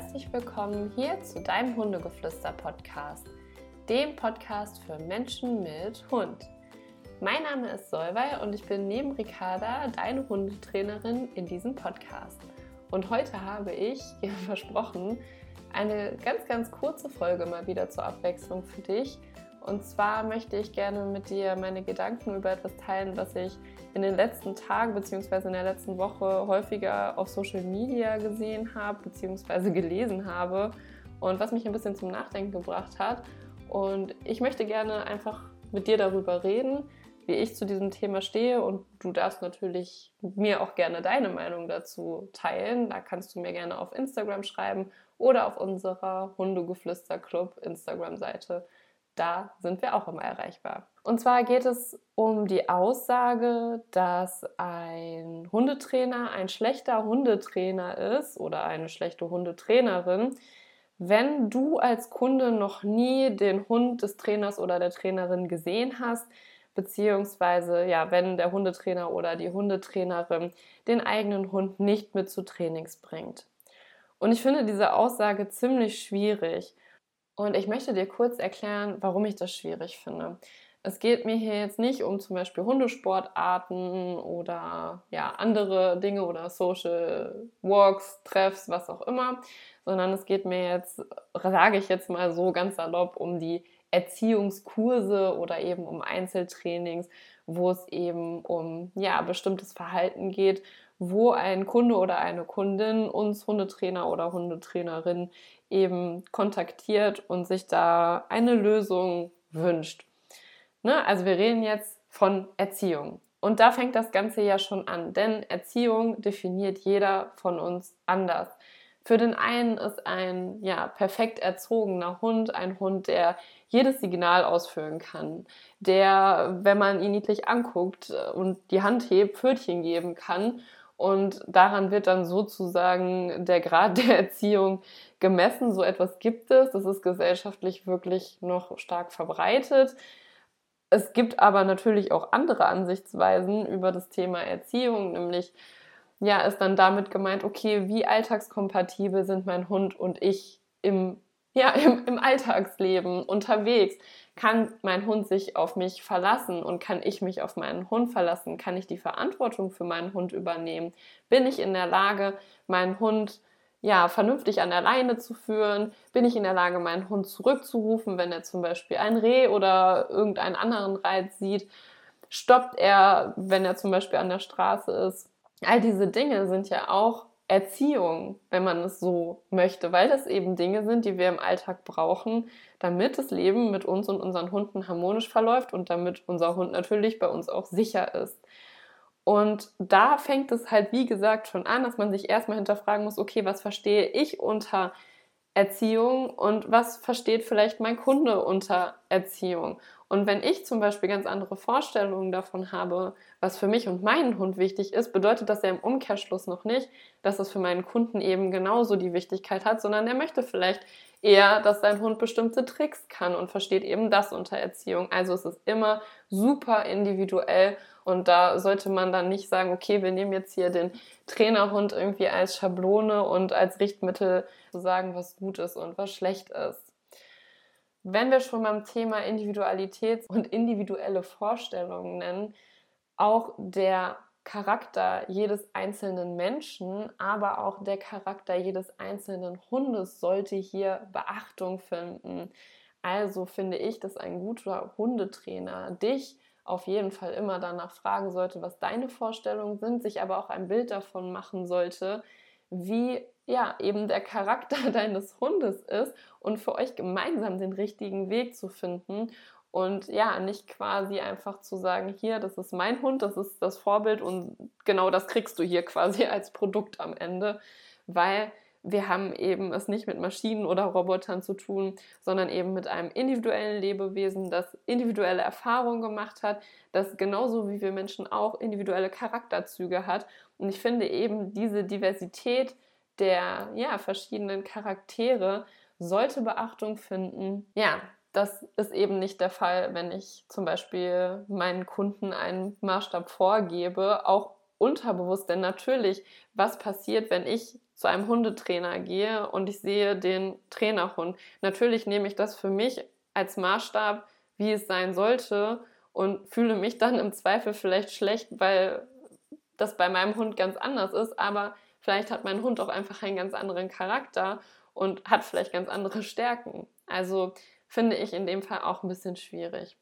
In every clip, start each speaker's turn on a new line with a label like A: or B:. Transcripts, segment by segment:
A: herzlich willkommen hier zu deinem Hundegeflüster-Podcast, dem Podcast für Menschen mit Hund. Mein Name ist Solvay und ich bin neben Ricarda deine Hundetrainerin in diesem Podcast. Und heute habe ich, wie versprochen, eine ganz, ganz kurze Folge mal wieder zur Abwechslung für dich. Und zwar möchte ich gerne mit dir meine Gedanken über etwas teilen, was ich in den letzten Tagen bzw. in der letzten Woche häufiger auf Social Media gesehen habe bzw. gelesen habe und was mich ein bisschen zum Nachdenken gebracht hat. Und ich möchte gerne einfach mit dir darüber reden, wie ich zu diesem Thema stehe und du darfst natürlich mir auch gerne deine Meinung dazu teilen. Da kannst du mir gerne auf Instagram schreiben oder auf unserer Hundegeflüster Club Instagram-Seite. Da sind wir auch immer erreichbar. Und zwar geht es um die Aussage, dass ein Hundetrainer ein schlechter Hundetrainer ist oder eine schlechte Hundetrainerin, wenn du als Kunde noch nie den Hund des Trainers oder der Trainerin gesehen hast, beziehungsweise ja, wenn der Hundetrainer oder die Hundetrainerin den eigenen Hund nicht mit zu Trainings bringt. Und ich finde diese Aussage ziemlich schwierig. Und ich möchte dir kurz erklären, warum ich das schwierig finde. Es geht mir hier jetzt nicht um zum Beispiel Hundesportarten oder ja, andere Dinge oder Social Walks, Treffs, was auch immer, sondern es geht mir jetzt, sage ich jetzt mal so ganz salopp, um die Erziehungskurse oder eben um Einzeltrainings, wo es eben um ja, bestimmtes Verhalten geht, wo ein Kunde oder eine Kundin uns Hundetrainer oder Hundetrainerin eben kontaktiert und sich da eine Lösung wünscht. Ne? Also wir reden jetzt von Erziehung. Und da fängt das Ganze ja schon an, denn Erziehung definiert jeder von uns anders. Für den einen ist ein ja, perfekt erzogener Hund ein Hund, der jedes Signal ausfüllen kann, der, wenn man ihn niedlich anguckt und die Hand hebt, Pfötchen geben kann. Und daran wird dann sozusagen der Grad der Erziehung gemessen. So etwas gibt es. Das ist gesellschaftlich wirklich noch stark verbreitet. Es gibt aber natürlich auch andere Ansichtsweisen über das Thema Erziehung, nämlich ja, ist dann damit gemeint, okay, wie alltagskompatibel sind mein Hund und ich im, ja, im, im Alltagsleben unterwegs? Kann mein Hund sich auf mich verlassen und kann ich mich auf meinen Hund verlassen? Kann ich die Verantwortung für meinen Hund übernehmen? Bin ich in der Lage, meinen Hund ja, vernünftig an der Leine zu führen? Bin ich in der Lage, meinen Hund zurückzurufen, wenn er zum Beispiel ein Reh oder irgendeinen anderen Reiz sieht? Stoppt er, wenn er zum Beispiel an der Straße ist? all diese Dinge sind ja auch Erziehung, wenn man es so möchte, weil das eben Dinge sind, die wir im Alltag brauchen, damit das Leben mit uns und unseren Hunden harmonisch verläuft und damit unser Hund natürlich bei uns auch sicher ist. Und da fängt es halt, wie gesagt, schon an, dass man sich erstmal hinterfragen muss, okay, was verstehe ich unter Erziehung und was versteht vielleicht mein Kunde unter Erziehung? Und wenn ich zum Beispiel ganz andere Vorstellungen davon habe, was für mich und meinen Hund wichtig ist, bedeutet das ja im Umkehrschluss noch nicht, dass es für meinen Kunden eben genauso die Wichtigkeit hat, sondern er möchte vielleicht eher, dass sein Hund bestimmte Tricks kann und versteht eben das unter Erziehung. Also es ist immer super individuell und da sollte man dann nicht sagen, okay, wir nehmen jetzt hier den Trainerhund irgendwie als Schablone und als Richtmittel zu sagen, was gut ist und was schlecht ist. Wenn wir schon beim Thema Individualität und individuelle Vorstellungen nennen, auch der Charakter jedes einzelnen Menschen, aber auch der Charakter jedes einzelnen Hundes sollte hier Beachtung finden. Also finde ich, dass ein guter Hundetrainer dich auf jeden Fall immer danach fragen sollte, was deine Vorstellungen sind, sich aber auch ein Bild davon machen sollte, wie ja eben der Charakter deines Hundes ist und für euch gemeinsam den richtigen Weg zu finden und ja, nicht quasi einfach zu sagen, hier, das ist mein Hund, das ist das Vorbild und genau das kriegst du hier quasi als Produkt am Ende, weil wir haben eben es nicht mit Maschinen oder Robotern zu tun, sondern eben mit einem individuellen Lebewesen, das individuelle Erfahrungen gemacht hat, das genauso wie wir Menschen auch individuelle Charakterzüge hat. Und ich finde eben diese Diversität der ja, verschiedenen Charaktere sollte Beachtung finden. Ja, das ist eben nicht der Fall, wenn ich zum Beispiel meinen Kunden einen Maßstab vorgebe, auch unterbewusst, denn natürlich, was passiert, wenn ich zu einem Hundetrainer gehe und ich sehe den Trainerhund. Natürlich nehme ich das für mich als Maßstab, wie es sein sollte und fühle mich dann im Zweifel vielleicht schlecht, weil das bei meinem Hund ganz anders ist, aber vielleicht hat mein Hund auch einfach einen ganz anderen Charakter und hat vielleicht ganz andere Stärken. Also finde ich in dem Fall auch ein bisschen schwierig.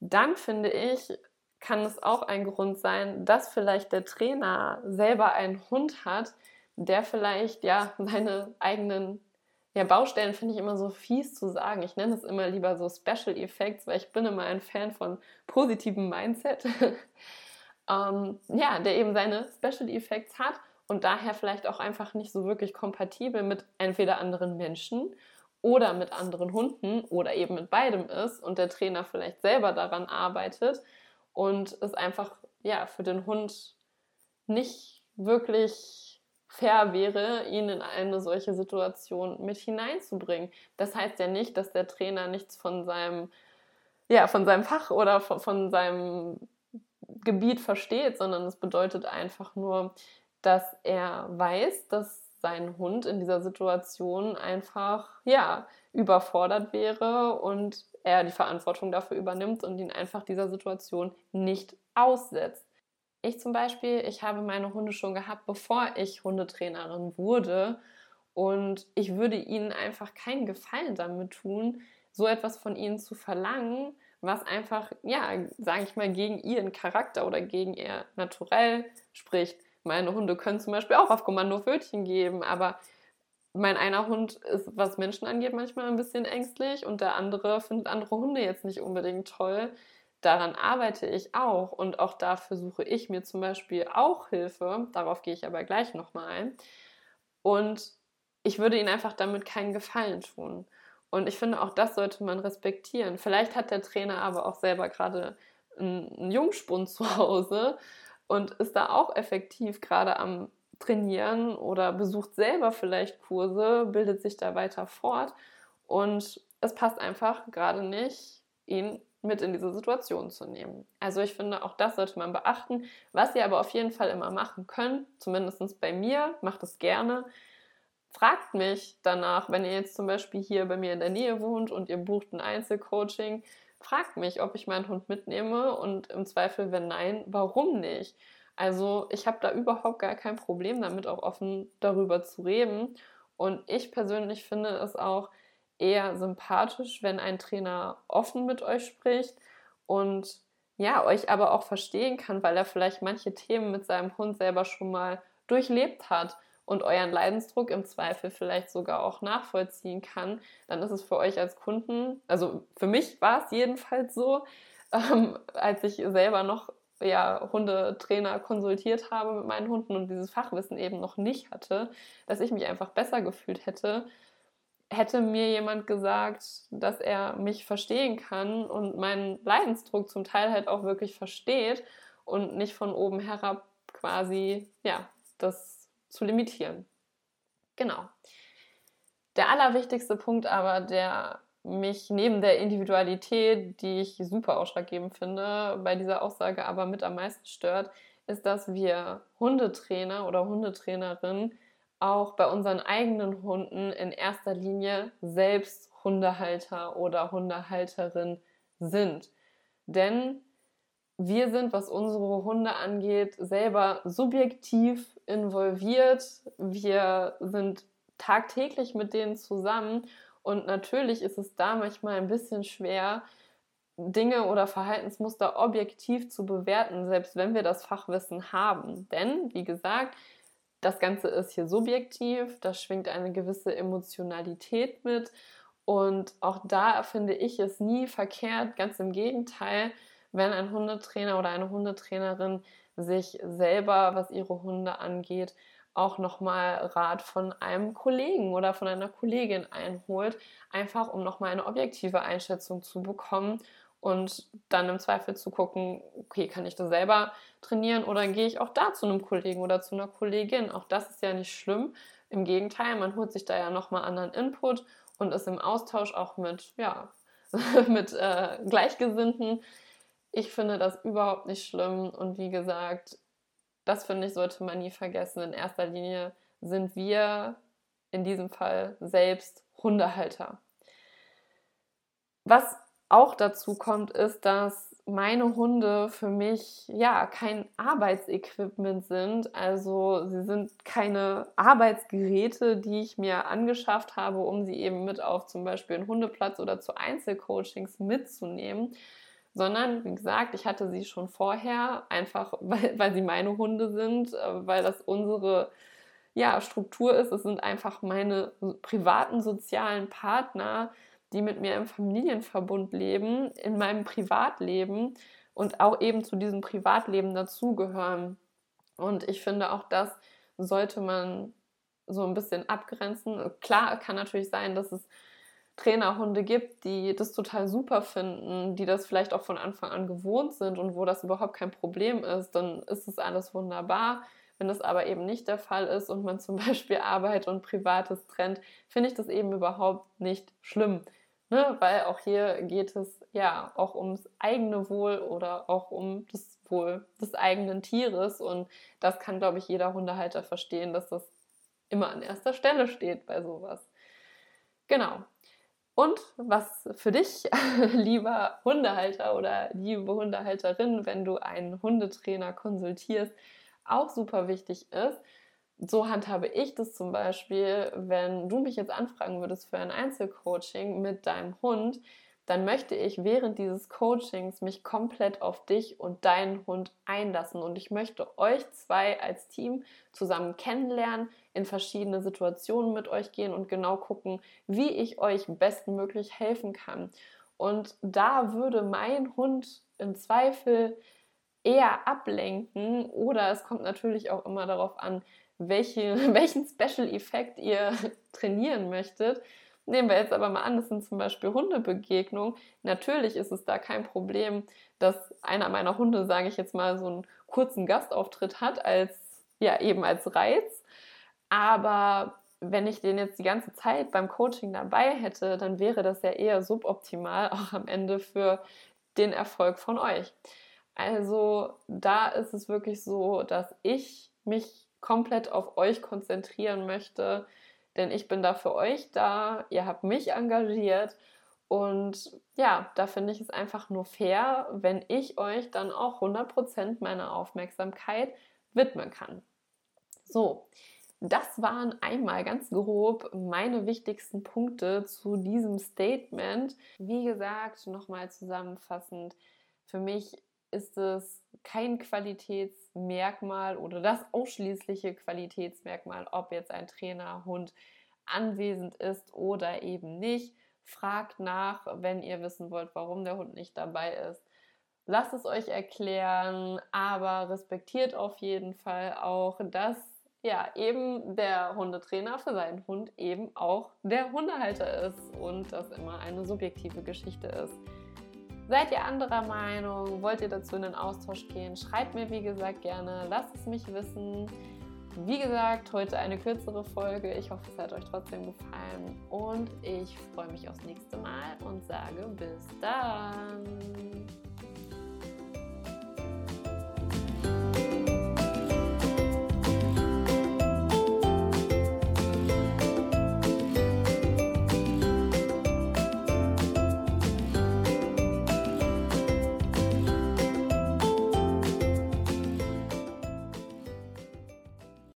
A: Dann finde ich, kann es auch ein Grund sein, dass vielleicht der Trainer selber einen Hund hat, der vielleicht ja seine eigenen ja, Baustellen finde ich immer so fies zu sagen. Ich nenne es immer lieber so Special Effects, weil ich bin immer ein Fan von positivem Mindset. ähm, ja, der eben seine Special Effects hat und daher vielleicht auch einfach nicht so wirklich kompatibel mit entweder anderen Menschen oder mit anderen Hunden oder eben mit beidem ist und der Trainer vielleicht selber daran arbeitet und es einfach ja für den Hund nicht wirklich fair wäre, ihn in eine solche Situation mit hineinzubringen. Das heißt ja nicht, dass der Trainer nichts von seinem, ja, von seinem Fach oder von, von seinem Gebiet versteht, sondern es bedeutet einfach nur, dass er weiß, dass sein Hund in dieser Situation einfach, ja, überfordert wäre und er die Verantwortung dafür übernimmt und ihn einfach dieser Situation nicht aussetzt. Ich zum Beispiel, ich habe meine Hunde schon gehabt, bevor ich Hundetrainerin wurde. Und ich würde ihnen einfach keinen Gefallen damit tun, so etwas von ihnen zu verlangen, was einfach, ja, sage ich mal, gegen ihren Charakter oder gegen ihr Naturell spricht. Meine Hunde können zum Beispiel auch auf Kommando Pfötchen geben, aber mein einer Hund ist, was Menschen angeht, manchmal ein bisschen ängstlich und der andere findet andere Hunde jetzt nicht unbedingt toll daran arbeite ich auch und auch dafür suche ich mir zum Beispiel auch Hilfe. Darauf gehe ich aber gleich nochmal ein. Und ich würde ihnen einfach damit keinen Gefallen tun. Und ich finde, auch das sollte man respektieren. Vielleicht hat der Trainer aber auch selber gerade einen Jungspund zu Hause und ist da auch effektiv gerade am Trainieren oder besucht selber vielleicht Kurse, bildet sich da weiter fort. Und es passt einfach gerade nicht, ihn mit in diese Situation zu nehmen. Also ich finde, auch das sollte man beachten. Was ihr aber auf jeden Fall immer machen könnt, zumindest bei mir, macht es gerne. Fragt mich danach, wenn ihr jetzt zum Beispiel hier bei mir in der Nähe wohnt und ihr bucht ein Einzelcoaching, fragt mich, ob ich meinen Hund mitnehme und im Zweifel, wenn nein, warum nicht? Also ich habe da überhaupt gar kein Problem damit, auch offen darüber zu reden. Und ich persönlich finde es auch eher sympathisch, wenn ein Trainer offen mit euch spricht und ja, euch aber auch verstehen kann, weil er vielleicht manche Themen mit seinem Hund selber schon mal durchlebt hat und euren Leidensdruck im Zweifel vielleicht sogar auch nachvollziehen kann, dann ist es für euch als Kunden, also für mich war es jedenfalls so, ähm, als ich selber noch ja, Hundetrainer konsultiert habe mit meinen Hunden und dieses Fachwissen eben noch nicht hatte, dass ich mich einfach besser gefühlt hätte, hätte mir jemand gesagt, dass er mich verstehen kann und meinen Leidensdruck zum Teil halt auch wirklich versteht und nicht von oben herab quasi, ja, das zu limitieren. Genau. Der allerwichtigste Punkt aber, der mich neben der Individualität, die ich super ausschlaggebend finde, bei dieser Aussage aber mit am meisten stört, ist, dass wir Hundetrainer oder Hundetrainerinnen auch bei unseren eigenen Hunden in erster Linie selbst Hundehalter oder Hundehalterin sind. Denn wir sind, was unsere Hunde angeht, selber subjektiv involviert. Wir sind tagtäglich mit denen zusammen und natürlich ist es da manchmal ein bisschen schwer, Dinge oder Verhaltensmuster objektiv zu bewerten, selbst wenn wir das Fachwissen haben. Denn, wie gesagt, das Ganze ist hier subjektiv, da schwingt eine gewisse Emotionalität mit. Und auch da finde ich es nie verkehrt, ganz im Gegenteil, wenn ein Hundetrainer oder eine Hundetrainerin sich selber, was ihre Hunde angeht, auch nochmal Rat von einem Kollegen oder von einer Kollegin einholt, einfach um nochmal eine objektive Einschätzung zu bekommen und dann im Zweifel zu gucken, okay, kann ich das selber trainieren oder gehe ich auch da zu einem Kollegen oder zu einer Kollegin? Auch das ist ja nicht schlimm. Im Gegenteil, man holt sich da ja nochmal anderen Input und ist im Austausch auch mit, ja, mit äh, Gleichgesinnten. Ich finde das überhaupt nicht schlimm und wie gesagt, das finde ich, sollte man nie vergessen. In erster Linie sind wir in diesem Fall selbst Hundehalter. Was auch dazu kommt, ist, dass meine Hunde für mich ja kein Arbeitsequipment sind. Also sie sind keine Arbeitsgeräte, die ich mir angeschafft habe, um sie eben mit auf zum Beispiel einen Hundeplatz oder zu Einzelcoachings mitzunehmen. Sondern, wie gesagt, ich hatte sie schon vorher, einfach weil, weil sie meine Hunde sind, äh, weil das unsere ja, Struktur ist. Es sind einfach meine privaten sozialen Partner, die mit mir im Familienverbund leben, in meinem Privatleben und auch eben zu diesem Privatleben dazugehören. Und ich finde, auch das sollte man so ein bisschen abgrenzen. Klar kann natürlich sein, dass es Trainerhunde gibt, die das total super finden, die das vielleicht auch von Anfang an gewohnt sind und wo das überhaupt kein Problem ist, dann ist es alles wunderbar. Wenn das aber eben nicht der Fall ist und man zum Beispiel Arbeit und Privates trennt, finde ich das eben überhaupt nicht schlimm. Ne? Weil auch hier geht es ja auch ums eigene Wohl oder auch um das Wohl des eigenen Tieres. Und das kann, glaube ich, jeder Hundehalter verstehen, dass das immer an erster Stelle steht bei sowas. Genau. Und was für dich, lieber Hundehalter oder liebe Hundehalterin, wenn du einen Hundetrainer konsultierst, auch super wichtig ist, so handhabe ich das zum Beispiel, wenn du mich jetzt anfragen würdest für ein Einzelcoaching mit deinem Hund, dann möchte ich während dieses Coachings mich komplett auf dich und deinen Hund einlassen. Und ich möchte euch zwei als Team zusammen kennenlernen, in verschiedene Situationen mit euch gehen und genau gucken, wie ich euch bestmöglich helfen kann. Und da würde mein Hund im Zweifel eher ablenken oder es kommt natürlich auch immer darauf an, welche, welchen Special-Effekt ihr trainieren möchtet. Nehmen wir jetzt aber mal an, das sind zum Beispiel Hundebegegnungen. Natürlich ist es da kein Problem, dass einer meiner Hunde, sage ich jetzt mal, so einen kurzen Gastauftritt hat, als ja eben als Reiz. Aber wenn ich den jetzt die ganze Zeit beim Coaching dabei hätte, dann wäre das ja eher suboptimal auch am Ende für den Erfolg von euch. Also da ist es wirklich so, dass ich mich komplett auf euch konzentrieren möchte, denn ich bin da für euch da, ihr habt mich engagiert und ja, da finde ich es einfach nur fair, wenn ich euch dann auch 100% meiner Aufmerksamkeit widmen kann. So, das waren einmal ganz grob meine wichtigsten Punkte zu diesem Statement. Wie gesagt, nochmal zusammenfassend, für mich ist es kein Qualitätsmerkmal oder das ausschließliche Qualitätsmerkmal, ob jetzt ein Trainerhund anwesend ist oder eben nicht. Fragt nach, wenn ihr wissen wollt, warum der Hund nicht dabei ist. Lasst es euch erklären, aber respektiert auf jeden Fall auch, dass ja eben der Hundetrainer für seinen Hund eben auch der Hundehalter ist und das immer eine subjektive Geschichte ist. Seid ihr anderer Meinung? Wollt ihr dazu in den Austausch gehen? Schreibt mir, wie gesagt, gerne. Lasst es mich wissen. Wie gesagt, heute eine kürzere Folge. Ich hoffe, es hat euch trotzdem gefallen. Und ich freue mich aufs nächste Mal und sage bis dann.